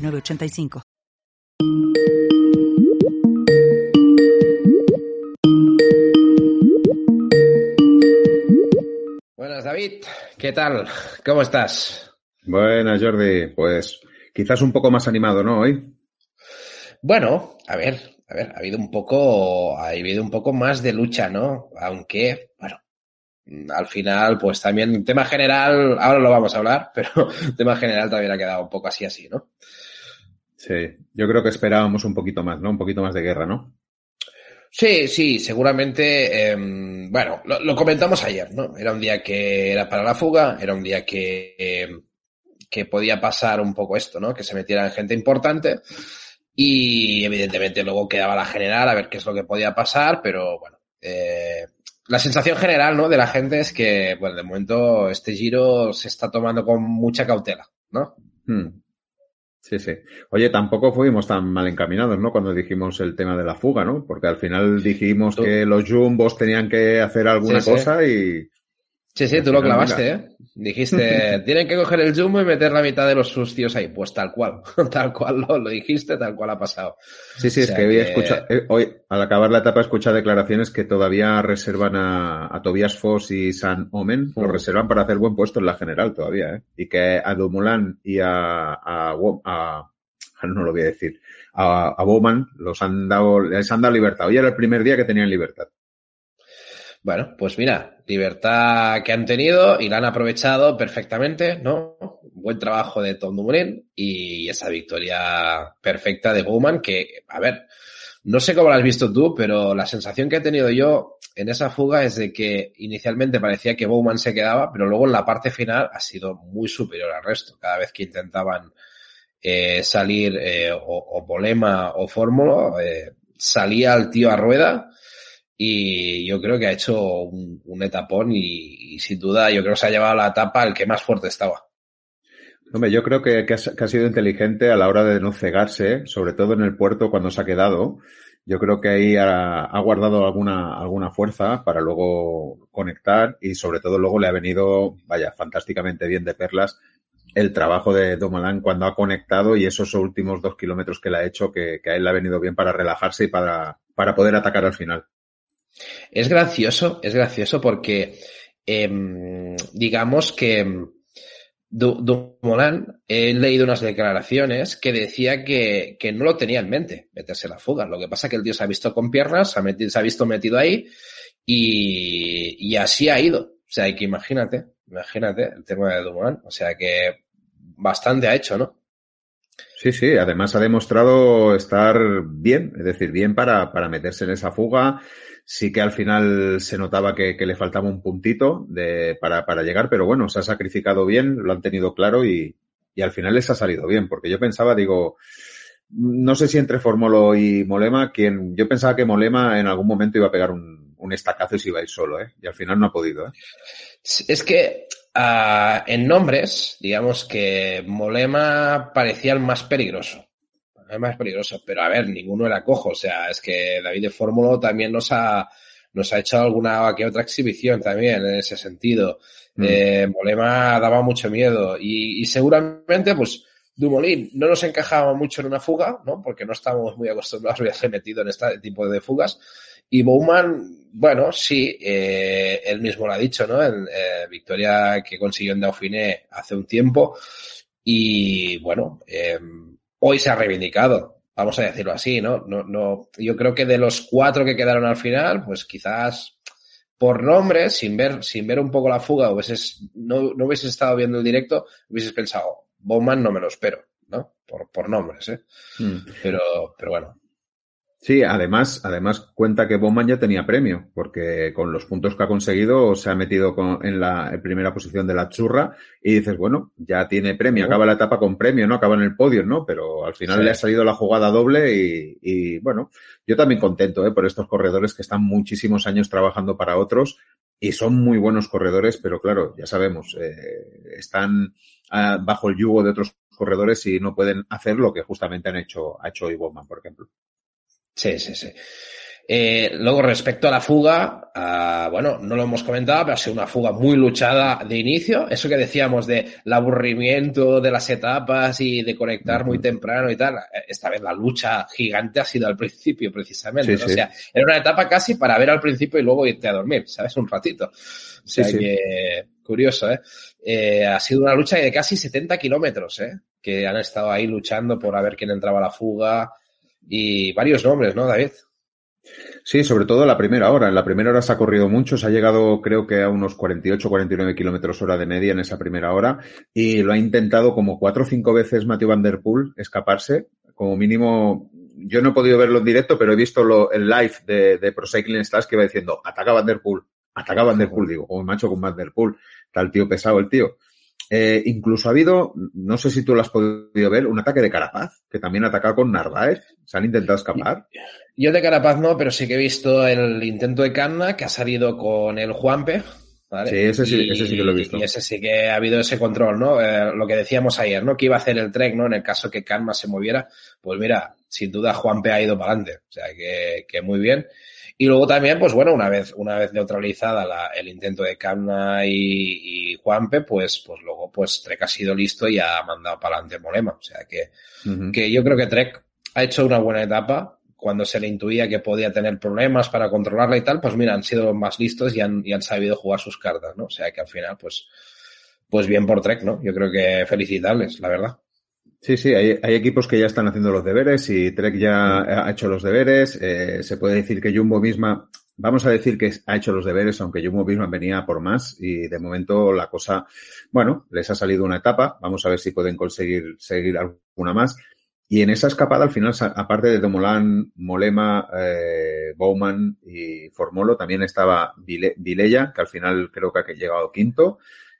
985. Buenas, David. ¿Qué tal? ¿Cómo estás? Buenas, Jordi. Pues quizás un poco más animado, ¿no? Hoy. Bueno, a ver, a ver, ha habido un poco, ha habido un poco más de lucha, ¿no? Aunque, bueno, al final, pues también tema general, ahora lo vamos a hablar, pero tema general también ha quedado un poco así así, ¿no? Sí, yo creo que esperábamos un poquito más, ¿no? Un poquito más de guerra, ¿no? Sí, sí, seguramente. Eh, bueno, lo, lo, comentamos ayer, ¿no? Era un día que era para la fuga, era un día que, eh, que podía pasar un poco esto, ¿no? Que se metiera gente importante. Y evidentemente luego quedaba la general a ver qué es lo que podía pasar, pero bueno. Eh, la sensación general, ¿no? De la gente es que, bueno, de momento este giro se está tomando con mucha cautela, ¿no? Hmm. Sí, sí. Oye, tampoco fuimos tan mal encaminados, ¿no? Cuando dijimos el tema de la fuga, ¿no? Porque al final dijimos que los jumbos tenían que hacer alguna sí, cosa sí. Sí, sí, tú lo clavaste, ¿eh? Dijiste, tienen que coger el jumbo y meter la mitad de los sucios ahí. Pues tal cual, tal cual lo, lo dijiste, tal cual ha pasado. Sí, sí, o es que, que... Escucha, eh, hoy, al acabar la etapa, escucha declaraciones que todavía reservan a, a Tobias Foss y San Omen, uh lo reservan para hacer buen puesto en la general todavía, ¿eh? Y que a Dumoulin y a, a, a no lo voy a decir, a, a Bowman los han dado, les han dado libertad. Hoy era el primer día que tenían libertad. Bueno, pues mira, libertad que han tenido y la han aprovechado perfectamente, ¿no? Buen trabajo de Tom Dumoulin y esa victoria perfecta de Bowman que, a ver, no sé cómo la has visto tú, pero la sensación que he tenido yo en esa fuga es de que inicialmente parecía que Bowman se quedaba, pero luego en la parte final ha sido muy superior al resto. Cada vez que intentaban eh, salir eh, o, o Polema o Fórmula, eh, salía el tío a rueda y yo creo que ha hecho un, etapón y, sin duda yo creo que se ha llevado la etapa el que más fuerte estaba. Hombre, yo creo que, ha, sido inteligente a la hora de no cegarse, sobre todo en el puerto cuando se ha quedado. Yo creo que ahí ha, guardado alguna, alguna fuerza para luego conectar y sobre todo luego le ha venido, vaya, fantásticamente bien de perlas el trabajo de Domalán cuando ha conectado y esos últimos dos kilómetros que le ha hecho que, que a él le ha venido bien para relajarse y para, para poder atacar al final. Es gracioso, es gracioso porque eh, digamos que Dumoulin, he leído unas declaraciones que decía que, que, no lo tenía en mente meterse la fuga. Lo que pasa es que el tío se ha visto con piernas, se ha, visto metido ahí y, y, así ha ido. O sea, que imagínate, imagínate el tema de Dumoulin. O sea que bastante ha hecho, ¿no? Sí, sí, además ha demostrado estar bien, es decir, bien para, para meterse en esa fuga sí que al final se notaba que, le faltaba un puntito de, para, llegar, pero bueno, se ha sacrificado bien, lo han tenido claro y, al final les ha salido bien, porque yo pensaba, digo, no sé si entre Formolo y Molema, quien, yo pensaba que Molema en algún momento iba a pegar un, estacazo y iba a ir solo, ¿eh? Y al final no ha podido, ¿eh? Es que uh, en nombres, digamos que Molema parecía el más peligroso más peligroso. Pero a ver, ninguno era cojo. O sea, es que David de Fórmula también nos ha, nos ha hecho alguna que otra exhibición también en ese sentido. Mm. Eh, Molema daba mucho miedo y, y, seguramente, pues, Dumoulin no nos encajaba mucho en una fuga, ¿no? Porque no estábamos muy acostumbrados a verse metido en este tipo de fugas. Y Bowman, bueno, sí, eh, él mismo lo ha dicho, ¿no? En eh, victoria que consiguió en Dauphiné hace un tiempo. Y bueno, eh, hoy se ha reivindicado, vamos a decirlo así, ¿no? No, no, yo creo que de los cuatro que quedaron al final, pues quizás por nombre, sin ver, sin ver un poco la fuga, hubieses, no, no hubieses estado viendo el directo, hubieses pensado, Bowman no me lo espero, ¿no? Por, por nombres, ¿eh? Mm. Pero, pero bueno. Sí, además, además cuenta que Bowman ya tenía premio, porque con los puntos que ha conseguido se ha metido en la primera posición de la churra y dices, bueno, ya tiene premio, acaba la etapa con premio, ¿no? Acaba en el podio, ¿no? Pero al final le ha salido la jugada doble y, y, bueno, yo también contento, ¿eh? Por estos corredores que están muchísimos años trabajando para otros y son muy buenos corredores, pero claro, ya sabemos, eh, están ah, bajo el yugo de otros corredores y no pueden hacer lo que justamente han hecho, ha hecho hoy Bowman, por ejemplo. Sí, sí, sí. Eh, luego, respecto a la fuga, uh, bueno, no lo hemos comentado, pero ha sido una fuga muy luchada de inicio. Eso que decíamos de el aburrimiento de las etapas y de conectar muy temprano y tal. Esta vez la lucha gigante ha sido al principio, precisamente. ¿no? O sea, era una etapa casi para ver al principio y luego irte a dormir, ¿sabes? Un ratito. O sea que, curioso, ¿eh? ¿eh? Ha sido una lucha de casi 70 kilómetros, ¿eh? Que han estado ahí luchando por a ver quién entraba a la fuga y varios nombres, ¿no, David? Sí, sobre todo la primera hora. En la primera hora se ha corrido mucho, se ha llegado creo que a unos 48, 49 kilómetros hora de media en esa primera hora y lo ha intentado como cuatro o cinco veces Matthew Van Der Poel escaparse. Como mínimo, yo no he podido verlo en directo, pero he visto lo, el live de, de Pro Cycling Stars que va diciendo, ataca Van Der Poel, ataca Van Der Poel, digo, como macho con Van Der Poel, tal tío pesado el tío. Eh, incluso ha habido, no sé si tú lo has podido ver, un ataque de Carapaz, que también ha atacado con Narváez. Se han intentado escapar. Yo de Carapaz no, pero sí que he visto el intento de Canna, que ha salido con el Juanpe. Sí, ese sí, ese sí que lo he visto. Y ese sí que ha habido ese control, ¿no? Eh, lo que decíamos ayer, ¿no? Que iba a hacer el trek, ¿no? En el caso que Canma se moviera. Pues mira, sin duda Juanpe ha ido para adelante. O sea, que, que muy bien. Y luego también, pues bueno, una vez, una vez neutralizada la, el intento de Kamna y, y, Juanpe, pues, pues luego pues Trek ha sido listo y ha mandado para adelante Molema. O sea que, uh -huh. que yo creo que Trek ha hecho una buena etapa. Cuando se le intuía que podía tener problemas para controlarla y tal, pues mira, han sido más listos y han, y han sabido jugar sus cartas, ¿no? O sea que al final, pues, pues bien por Trek, ¿no? Yo creo que felicitarles, la verdad. Sí, sí, hay, hay, equipos que ya están haciendo los deberes y Trek ya ha hecho los deberes. Eh, se puede decir que Jumbo misma, vamos a decir que ha hecho los deberes, aunque Jumbo misma venía por más y de momento la cosa, bueno, les ha salido una etapa. Vamos a ver si pueden conseguir seguir alguna más. Y en esa escapada, al final, aparte de Domolán, Molema, eh, Bowman y Formolo, también estaba Vilella, que al final creo que ha llegado quinto.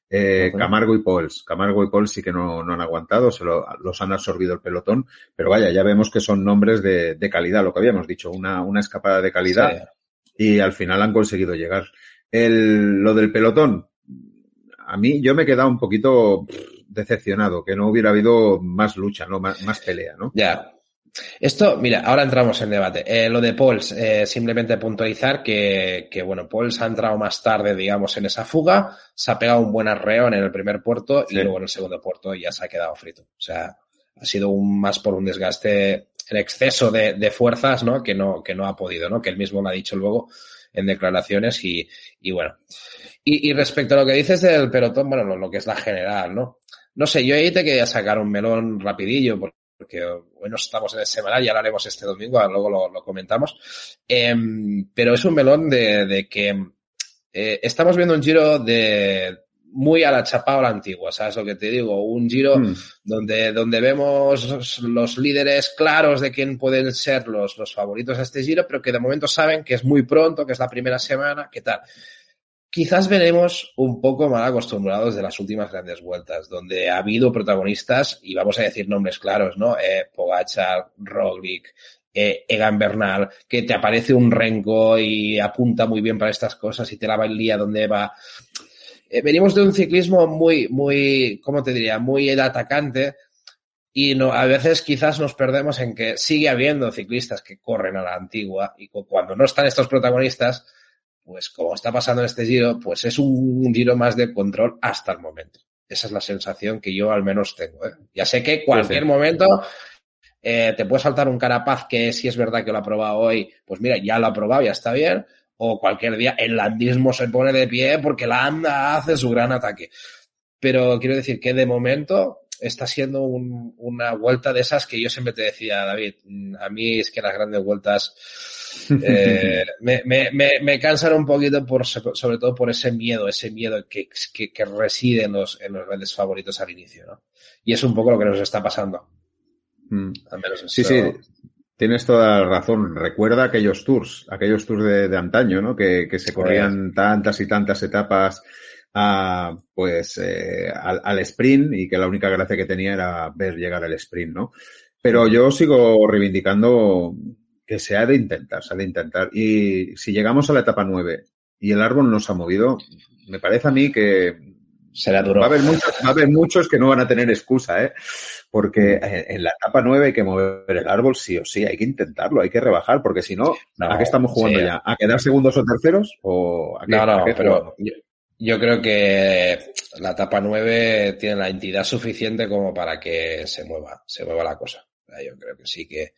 Eh, Camargo y Pauls. Camargo y Pauls sí que no, no han aguantado, se lo, los han absorbido el pelotón, pero vaya, ya vemos que son nombres de, de calidad, lo que habíamos dicho, una, una escapada de calidad sí. Y al final han conseguido llegar. El, lo del pelotón, a mí yo me he quedado un poquito decepcionado, que no hubiera habido más lucha, ¿no? Más, más pelea, ¿no? Ya, esto, mira, ahora entramos en debate. Eh, lo de Pauls, eh, simplemente puntualizar que, que, bueno, Pauls ha entrado más tarde, digamos, en esa fuga, se ha pegado un buen arreo en el primer puerto sí. y luego en el segundo puerto ya se ha quedado frito. O sea, ha sido un, más por un desgaste en exceso de, fuerzas, ¿no? Que no, que no ha podido, ¿no? Que él mismo lo ha dicho luego en declaraciones y, y bueno. Y, respecto a lo que dices del pelotón, bueno, lo, que es la general, ¿no? No sé, yo ahí te quería sacar un melón rapidillo porque bueno, estamos en el semanal, ya lo haremos este domingo, luego lo, comentamos. Eh, pero es un melón de, de que eh, estamos viendo un giro de muy a la chapa o la antigua, ¿sabes lo que te digo? Un giro mm. donde, donde vemos los líderes claros de quién pueden ser los, los favoritos a este giro, pero que de momento saben que es muy pronto, que es la primera semana, ¿qué tal? Quizás veremos un poco mal acostumbrados de las últimas grandes vueltas, donde ha habido protagonistas, y vamos a decir nombres claros, ¿no? Eh, Pogachar, Roglic, eh, Egan Bernal, que te aparece un renco y apunta muy bien para estas cosas y te la día donde va. Eh, venimos de un ciclismo muy, muy, ¿cómo te diría? Muy atacante, y no, a veces quizás nos perdemos en que sigue habiendo ciclistas que corren a la antigua y cuando no están estos protagonistas, pues como está pasando en este giro, pues es un giro más de control hasta el momento. Esa es la sensación que yo al menos tengo. ¿eh? Ya sé que cualquier sí, sí. momento eh, te puede saltar un carapaz que si es verdad que lo ha probado hoy, pues mira, ya lo ha probado, ya está bien. O cualquier día el landismo se pone de pie porque la anda hace su gran ataque. Pero quiero decir que de momento está siendo un, una vuelta de esas que yo siempre te decía, David, a mí es que las grandes vueltas eh, me, me, me, me, cansan un poquito por, sobre todo por ese miedo, ese miedo que, que, que, reside en los, en los grandes favoritos al inicio, ¿no? Y es un poco lo que nos está pasando. Mm. Al menos sí, sí. Tienes toda la razón. Recuerda aquellos tours, aquellos tours de, antaño, ¿no? Que, se corrían tantas y tantas etapas a, pues, eh, al, sprint y que la única gracia que tenía era ver llegar el sprint, ¿no? Pero yo sigo reivindicando que se ha de intentar, se ha de intentar. Y si llegamos a la etapa 9 y el árbol no se ha movido, me parece a mí que será duro. Va a haber muchos, va a haber muchos que no van a tener excusa, ¿eh? Porque en la etapa 9 hay que mover el árbol sí o sí, hay que intentarlo, hay que rebajar, porque si no, ¿a qué estamos jugando ya? ¿A quedar segundos o terceros? ¿O a qué, no, no, pero yo, creo que la etapa 9 tiene la entidad suficiente como para que se mueva, se mueva la cosa. Yo creo que sí que,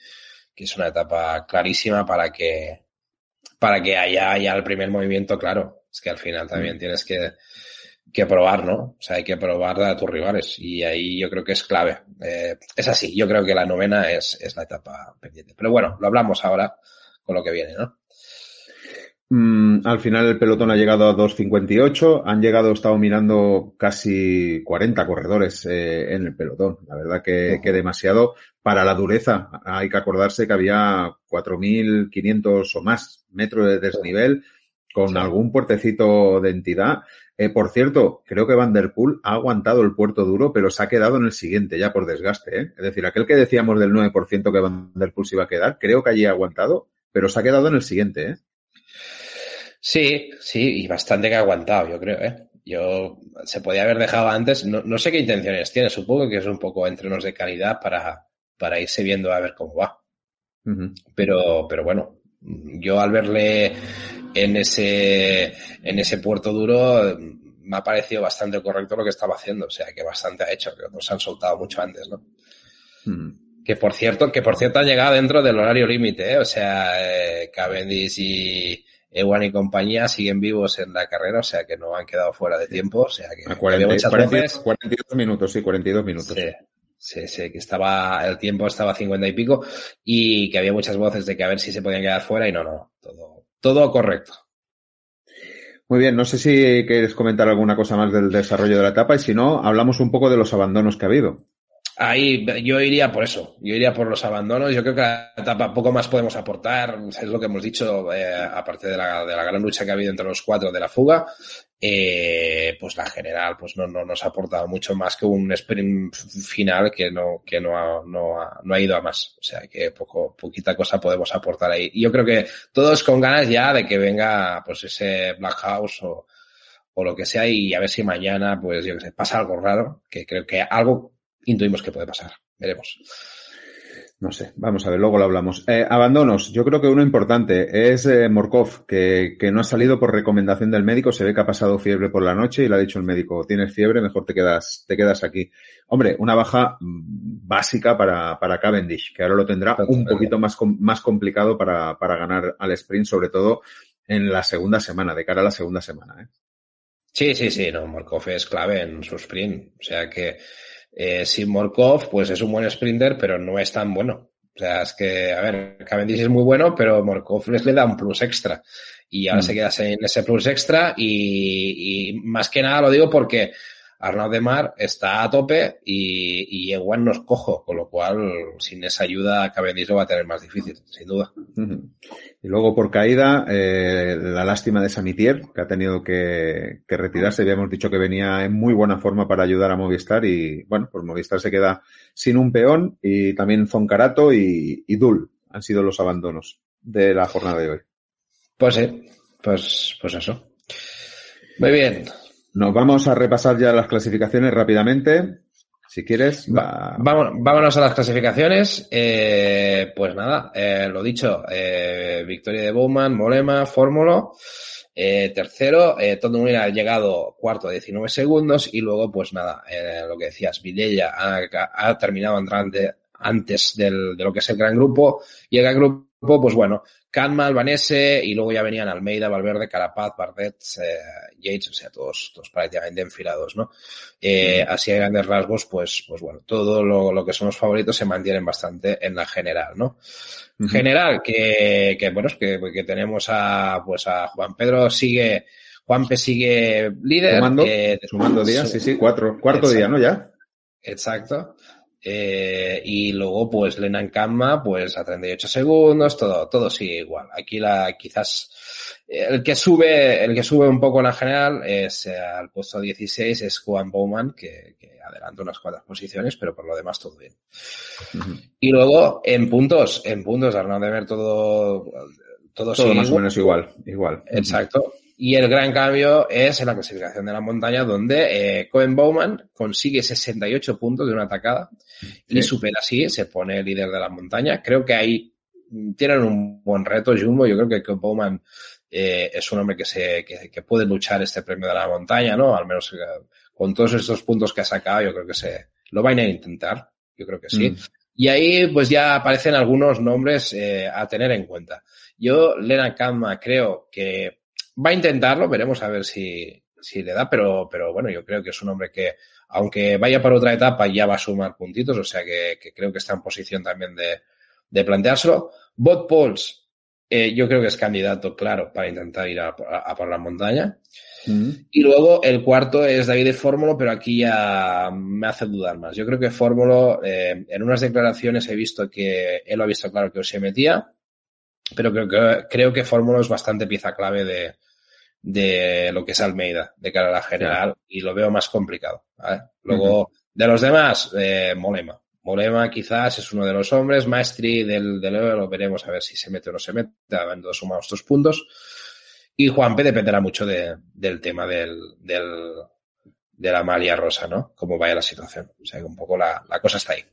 que es una etapa clarísima para que, para que haya ya el primer movimiento, claro. Es que al final también mm. tienes que, que probar, ¿no? O sea, hay que probar a tus rivales y ahí yo creo que es clave. Eh, es así, yo creo que la novena es, es la etapa pendiente. Pero bueno, lo hablamos ahora con lo que viene, ¿no? Mm, al final el pelotón ha llegado a 2.58, han llegado, he estado mirando casi 40 corredores eh, en el pelotón. La verdad que, que, demasiado para la dureza. Hay que acordarse que había 4.500 o más metros de desnivel con algún puertecito de entidad. Eh, por cierto, creo que Van Der Poel ha aguantado el puerto duro, pero se ha quedado en el siguiente ya por desgaste. ¿eh? Es decir, aquel que decíamos del 9% que Van Der Poel se iba a quedar, creo que allí ha aguantado, pero se ha quedado en el siguiente. ¿eh? Sí, sí, y bastante que ha aguantado, yo creo. ¿eh? Yo se podía haber dejado antes. No, sé qué intenciones tiene. Supongo que es un poco entrenos de calidad para, para irse viendo a ver cómo va. Pero, pero bueno, yo al verle en ese, en ese puerto duro me ha parecido bastante correcto lo que estaba haciendo, o sea que bastante ha hecho, que otros han soltado mucho antes, ¿no? Hmm. Que por cierto, que por cierto han llegado dentro del horario límite, ¿eh? o sea, eh, Cavendish y Ewan y compañía siguen vivos en la carrera, o sea que no han quedado fuera de tiempo, o sea que, 42 minutos, sí, 42 minutos. Sí. Sí, sí, que estaba, el tiempo estaba a 50 y pico y que había muchas voces de que a ver si se podían quedar fuera y no, no, todo, todo correcto. Muy bien, no sé si quieres comentar alguna cosa más del desarrollo de la etapa y si no, hablamos un poco de los abandonos que ha habido. Ahí yo iría por eso, yo iría por los abandonos. Yo creo que la etapa poco más podemos aportar, es lo que hemos dicho, eh, aparte de la, gran lucha que ha habido entre los cuatro de la fuga. Eh, pues la general pues no, no nos ha aportado mucho más que un sprint final que no, ha, ido a más. O sea que poco, poquita cosa podemos aportar ahí. Yo creo que todos con ganas ya de que venga pues ese Black House o, o lo que sea y a ver si mañana pues yo que sé, pasa algo raro, que creo que algo intuimos que puede pasar. Veremos. No sé, vamos a ver, luego lo hablamos. Eh, abandonos, yo creo que uno importante es eh, Morkov, que, que, no ha salido por recomendación del médico, se ve que ha pasado fiebre por la noche y le ha dicho el médico, tienes fiebre, mejor te quedas, te quedas aquí. Hombre, una baja mm, básica para, para Cavendish, que ahora lo tendrá un poquito más, más complicado para, para ganar al sprint, sobre todo en la segunda semana, de cara a la segunda semana. ¿eh? Sí, sí, sí, no, Morkov es clave en su sprint, o sea que eh, sin Morkov, pues es un buen sprinter, pero no es tan bueno. O sea, es que, a ver, Cavendish es muy bueno, pero Morkov les le da un plus extra. Y ahora mm. se queda en ese plus extra y, y, más que nada lo digo porque Arnaud de Mar está a tope y, y Ewan nos cojo, con lo cual sin esa ayuda Cavendish lo va a tener más difícil, sin duda. Y luego por caída, eh, la lástima de Samitier, que ha tenido que, que, retirarse. Habíamos dicho que venía en muy buena forma para ayudar a Movistar y bueno, pues Movistar se queda sin un peón y también Zoncarato y, y Dul han sido los abandonos de la jornada de hoy. Pues sí, pues, pues eso. Muy bien. Nos vamos a repasar ya las clasificaciones rápidamente. Si quieres, va... vámonos, a las clasificaciones. Eh, pues nada, eh, lo dicho, eh, victoria de Bowman, Molema, Fórmula. Eh, tercero, eh, todo ha llegado cuarto a 19 segundos y luego, pues nada, eh, lo que decías, Vidella ha, ha terminado entrante antes del, de lo que es el gran grupo y el gran grupo, pues bueno, Canma, Albanese y luego ya venían Almeida, Valverde, Carapaz, Bardet, eh, Yates, o sea, todos, todos prácticamente enfilados, ¿no? Eh, así a grandes rasgos, pues, pues bueno, todo lo, lo, que son los favoritos se mantienen bastante en la general, ¿no? General, que, que bueno, es que, que, tenemos a, pues a Juan Pedro sigue, Juanpe sigue líder. Sumando, eh, sumando días, sí, sí, cuatro, cuarto día, ¿no? Ya. Exacto. Eh, y luego, pues, Lenan Kamma, pues, a 38 segundos, todo, todo sigue igual. Aquí la, quizás, el que sube, el que sube un poco en la general es eh, al puesto 16 es Juan Bowman, que, que, adelanta unas cuantas posiciones, pero por lo demás todo bien. Uh -huh. Y luego, en puntos, en puntos, de ver todo, todo, todo más o menos igual, igual. Exacto. Y el gran cambio es en la clasificación de la montaña, donde eh, Cohen Bowman consigue 68 puntos de una atacada sí. y supera así, se pone líder de la montaña. Creo que ahí tienen un buen reto, Jumbo. Yo creo que Cohen Bowman eh, es un hombre que, se, que, que, puede luchar este premio de la montaña, ¿no? Al menos eh, con todos estos puntos que ha sacado, yo creo que se lo van a intentar. Yo creo que sí. Mm. Y ahí pues ya aparecen algunos nombres eh, a tener en cuenta. Yo, Lena Kama, creo que va a intentarlo, veremos a ver si, si le da, pero, pero bueno, yo creo que es un hombre que, aunque vaya para otra etapa, ya va a sumar puntitos, o sea que, que creo que está en posición también de, de planteárselo. Bot Pauls, eh, yo creo que es candidato, claro, para intentar ir a, a, a por la montaña. Y luego el cuarto es David de Fórmulo, pero aquí ya me hace dudar más. Yo creo que Fórmulo, eh, en unas declaraciones he visto que él lo ha visto claro que se metía, pero creo que, creo que Fórmula es bastante pieza clave de, de lo que es Almeida de cara a la general y lo veo más complicado. ¿vale? Luego, uh -huh. de los demás, eh, Molema. Molema quizás es uno de los hombres, Maestri del, del lo veremos a ver si se mete o no se mete, habiendo sumado estos puntos. Y Juanpe dependerá mucho de, del tema del, del, de la malia rosa, ¿no? Cómo vaya la situación. O sea que un poco la, la cosa está ahí.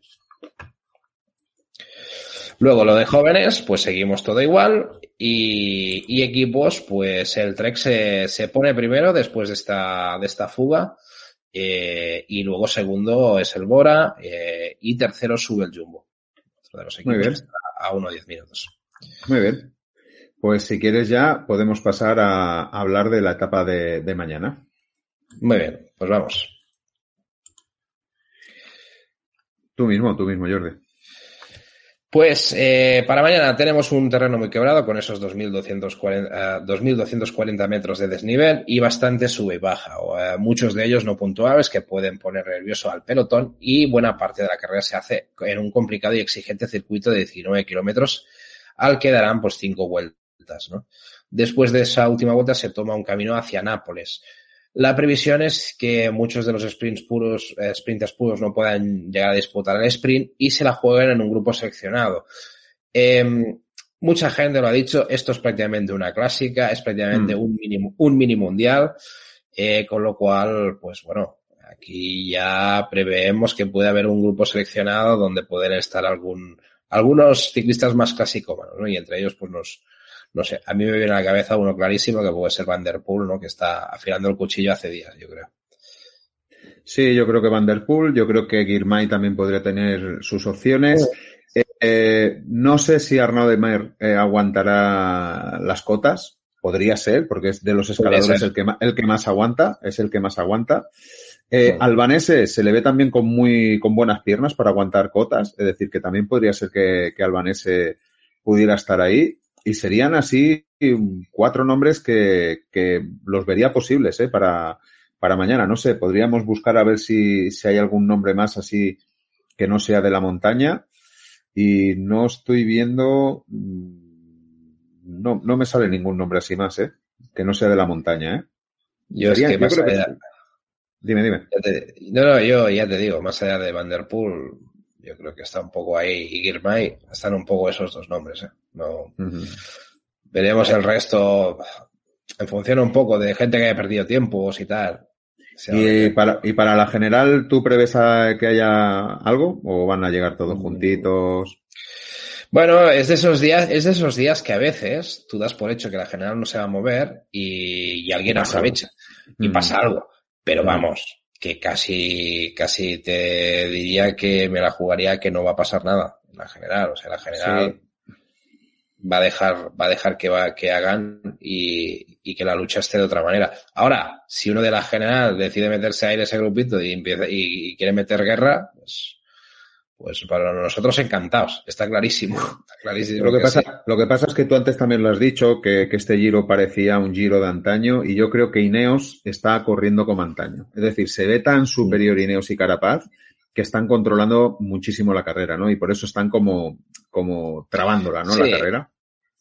Luego lo de jóvenes, pues seguimos todo igual. Y, y equipos, pues el Trek se, se, pone primero después de esta, de esta fuga. Eh, y luego segundo es el Bora. Eh, y tercero sube el Jumbo. De los equipos Muy bien. a 1-10 minutos. Muy bien. Pues si quieres ya podemos pasar a, a hablar de la etapa de, de mañana. Muy bien, pues vamos. Tú mismo, tú mismo, Jordi. Pues eh, para mañana tenemos un terreno muy quebrado con esos 2.240, uh, 2.240 metros de desnivel y bastante sube y baja. Uh, muchos de ellos no puntuables que pueden poner nervioso al pelotón y buena parte de la carrera se hace en un complicado y exigente circuito de 19 kilómetros al que darán pues cinco vueltas. ¿no? Después de esa última vuelta se toma un camino hacia Nápoles. La previsión es que muchos de los sprints puros, eh, sprinters puros no puedan llegar a disputar el sprint y se la jueguen en un grupo seleccionado. Eh, mucha gente lo ha dicho, esto es prácticamente una clásica, es prácticamente mm. un, mini, un mini mundial, eh, con lo cual, pues bueno, aquí ya preveemos que puede haber un grupo seleccionado donde pueden estar algún, algunos ciclistas más clásicos, ¿no? Y entre ellos, pues los, no sé, a mí me viene a la cabeza uno clarísimo que puede ser Van Der Poel, ¿no? Que está afilando el cuchillo hace días, yo creo. Sí, yo creo que Van Der Poel, yo creo que Girmay también podría tener sus opciones. Eh, eh, no sé si Arnaud de Mer eh, aguantará las cotas, podría ser, porque es de los escaladores el que, el que más aguanta, es el que más aguanta. Eh, sí. Albanese se le ve también con muy con buenas piernas para aguantar cotas, es decir, que también podría ser que, que Albanese pudiera estar ahí. Y serían así cuatro nombres que, que los vería posibles ¿eh? para, para mañana. No sé, podríamos buscar a ver si, si hay algún nombre más así que no sea de la montaña. Y no estoy viendo, no, no me sale ningún nombre así más, ¿eh? que no sea de la montaña. ¿eh? Yo, es que yo creo allá... que... Dime, dime. Te... no, no, yo ya te digo, más allá de Vanderpool, yo creo que está un poco ahí y Girmay están un poco esos dos nombres. ¿eh? No, uh -huh. Veremos el resto en función un poco de gente que haya perdido tiempos y tal. ¿Y para, ¿Y para la general tú prevés a que haya algo o van a llegar todos juntitos? Bueno, es de esos días, es de esos días que a veces tú das por hecho que la general no se va a mover y, y alguien aprovecha y pasa algo. Pero vamos, que casi, casi te diría que me la jugaría que no va a pasar nada en la general. O sea, la general sí. Va a dejar, va a dejar que va, que hagan y, y, que la lucha esté de otra manera. Ahora, si uno de la general decide meterse ahí en ese grupito y empieza, y, y quiere meter guerra, pues, pues para nosotros encantados, está clarísimo. Está clarísimo lo, que, que pasa, sí. lo que pasa es que tú antes también lo has dicho, que, que, este giro parecía un giro de antaño, y yo creo que Ineos está corriendo como antaño. Es decir, se ve tan superior Ineos y Carapaz que están controlando muchísimo la carrera, ¿no? Y por eso están como, como trabándola, ¿no? Sí. La carrera.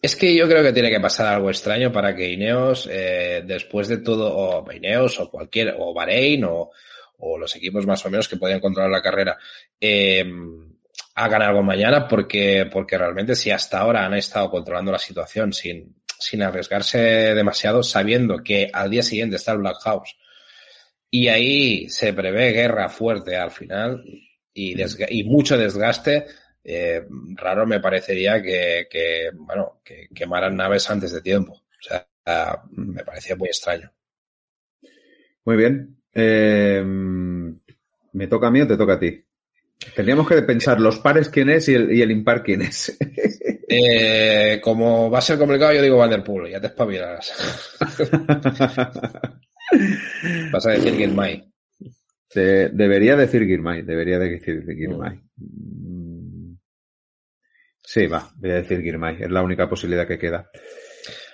Es que yo creo que tiene que pasar algo extraño para que Ineos, eh, después de todo, o Ineos o cualquier, o Bahrein o, o los equipos más o menos que podían controlar la carrera, eh, hagan algo mañana porque, porque realmente si hasta ahora han estado controlando la situación sin, sin arriesgarse demasiado, sabiendo que al día siguiente está el Black House y ahí se prevé guerra fuerte al final y mucho desgaste, eh, raro me parecería que, que, bueno, que quemaran naves antes de tiempo. O sea, me parecía muy extraño. Muy bien. Eh, ¿Me toca a mí o te toca a ti? Tendríamos que pensar los pares quién es y el, y el impar quién es. Eh, como va a ser complicado, yo digo Vanderpool, ya te espabilarás. Vas a decir Gilmay. De- debería decir Girmay, debería decir Girmay. Mm. Sí, va, voy a decir Girmay, es la única posibilidad que queda.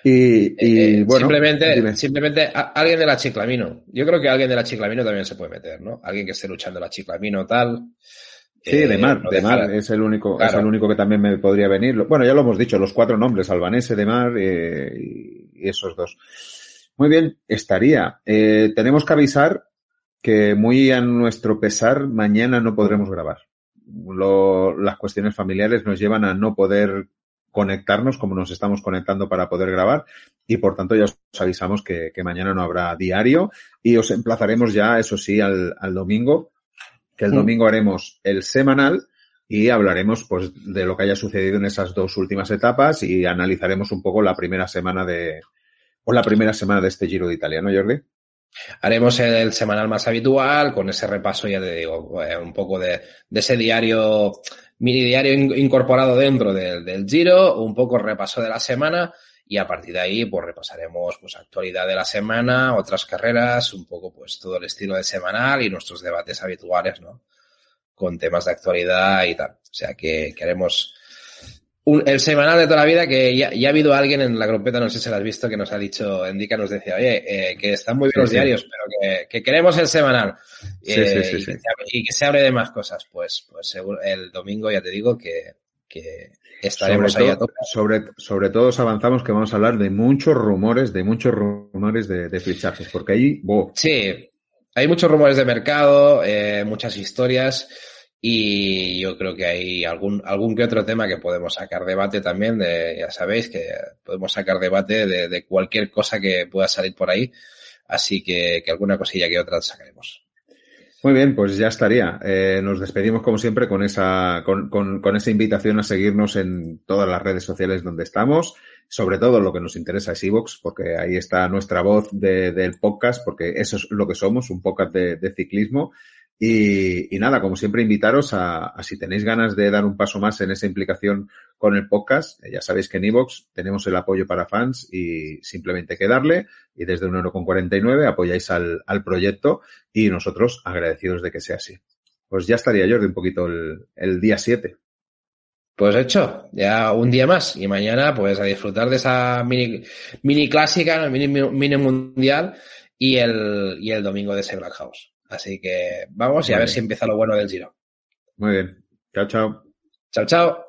Y, y, Eh, bueno, simplemente, dime. simplemente a- alguien de la Chiclamino. Yo creo que alguien de la Chiclamino también se puede meter, ¿no? Alguien que esté luchando la Chiclamino tal. Sí, Eh, de Mar, no de Mar es el único, Claro. es el único que también me podría venir. Bueno, ya lo hemos dicho, los cuatro nombres, Albanese, de Mar eh, y, y esos dos. Muy bien, estaría. Eh, tenemos que avisar que muy a nuestro pesar, mañana no podremos grabar. Lo- las cuestiones familiares nos llevan a no poder conectarnos como nos estamos conectando para poder grabar y por tanto ya os avisamos que, que mañana no habrá diario y os emplazaremos ya, eso sí, al, al domingo, que el domingo haremos el semanal y hablaremos pues de lo que haya sucedido en esas dos últimas etapas y analizaremos un poco la primera semana de o la primera semana de este Giro de Italia, ¿no, Jordi? Haremos el semanal más habitual, con ese repaso, ya te digo, eh, un poco de, ese diario, mini diario in- incorporado dentro del, del Giro, un poco repaso de la semana y a partir de ahí pues repasaremos pues actualidad de la semana, otras carreras, un poco pues todo el estilo de semanal y nuestros debates habituales, ¿no? Con temas de actualidad y tal. O sea que, que haremos un- el semanal de toda la vida que ya, ya ha habido alguien en la grupeta, no sé si lo has visto, que nos ha dicho, Endica nos decía, oye, eh, que están muy bien Sí, los sí. diarios, pero que, que queremos el semanal. Sí, Eh, sí, sí, y. Que y que se hable de más cosas. Pues, pues seguro, el domingo ya te digo que, que Sobre estaremos ahí a todo, sobre, sobre todo os avanzamos que vamos a hablar de muchos rumores, de muchos rumores de, de fichajes, porque ahí, bo, Sí, hay muchos rumores de mercado, eh, muchas historias y yo creo que hay algún, algún que otro tema que podemos sacar debate también, de, ya sabéis que podemos sacar debate de, cualquier cosa que pueda salir por ahí, así que, que alguna cosilla que otra sacaremos. Muy bien, pues ya estaría. Eh, nos despedimos como siempre con esa, con, con, con esa invitación a seguirnos en todas las redes sociales donde estamos. Sobre todo lo que nos interesa es Evox, porque ahí está nuestra voz de, del podcast, porque eso es lo que somos, un podcast de ciclismo. Y, y, nada, como siempre, invitaros a, a, si tenéis ganas de dar un paso más en esa implicación con el podcast, eh, ya sabéis que en Evox tenemos el apoyo para fans y simplemente hay que darle y desde un euro con 49 apoyáis al, al proyecto y nosotros agradecidos de que sea así. Pues ya estaría Jordi un poquito el, el día 7. Pues hecho, ya un día más y mañana pues a disfrutar de esa mini, mini clásica, mini, mini mundial y el, y el domingo de ese Black House. Así que vamos y a ver si empieza lo bueno del Giro. Muy bien. Chao, chao. Chao, chao.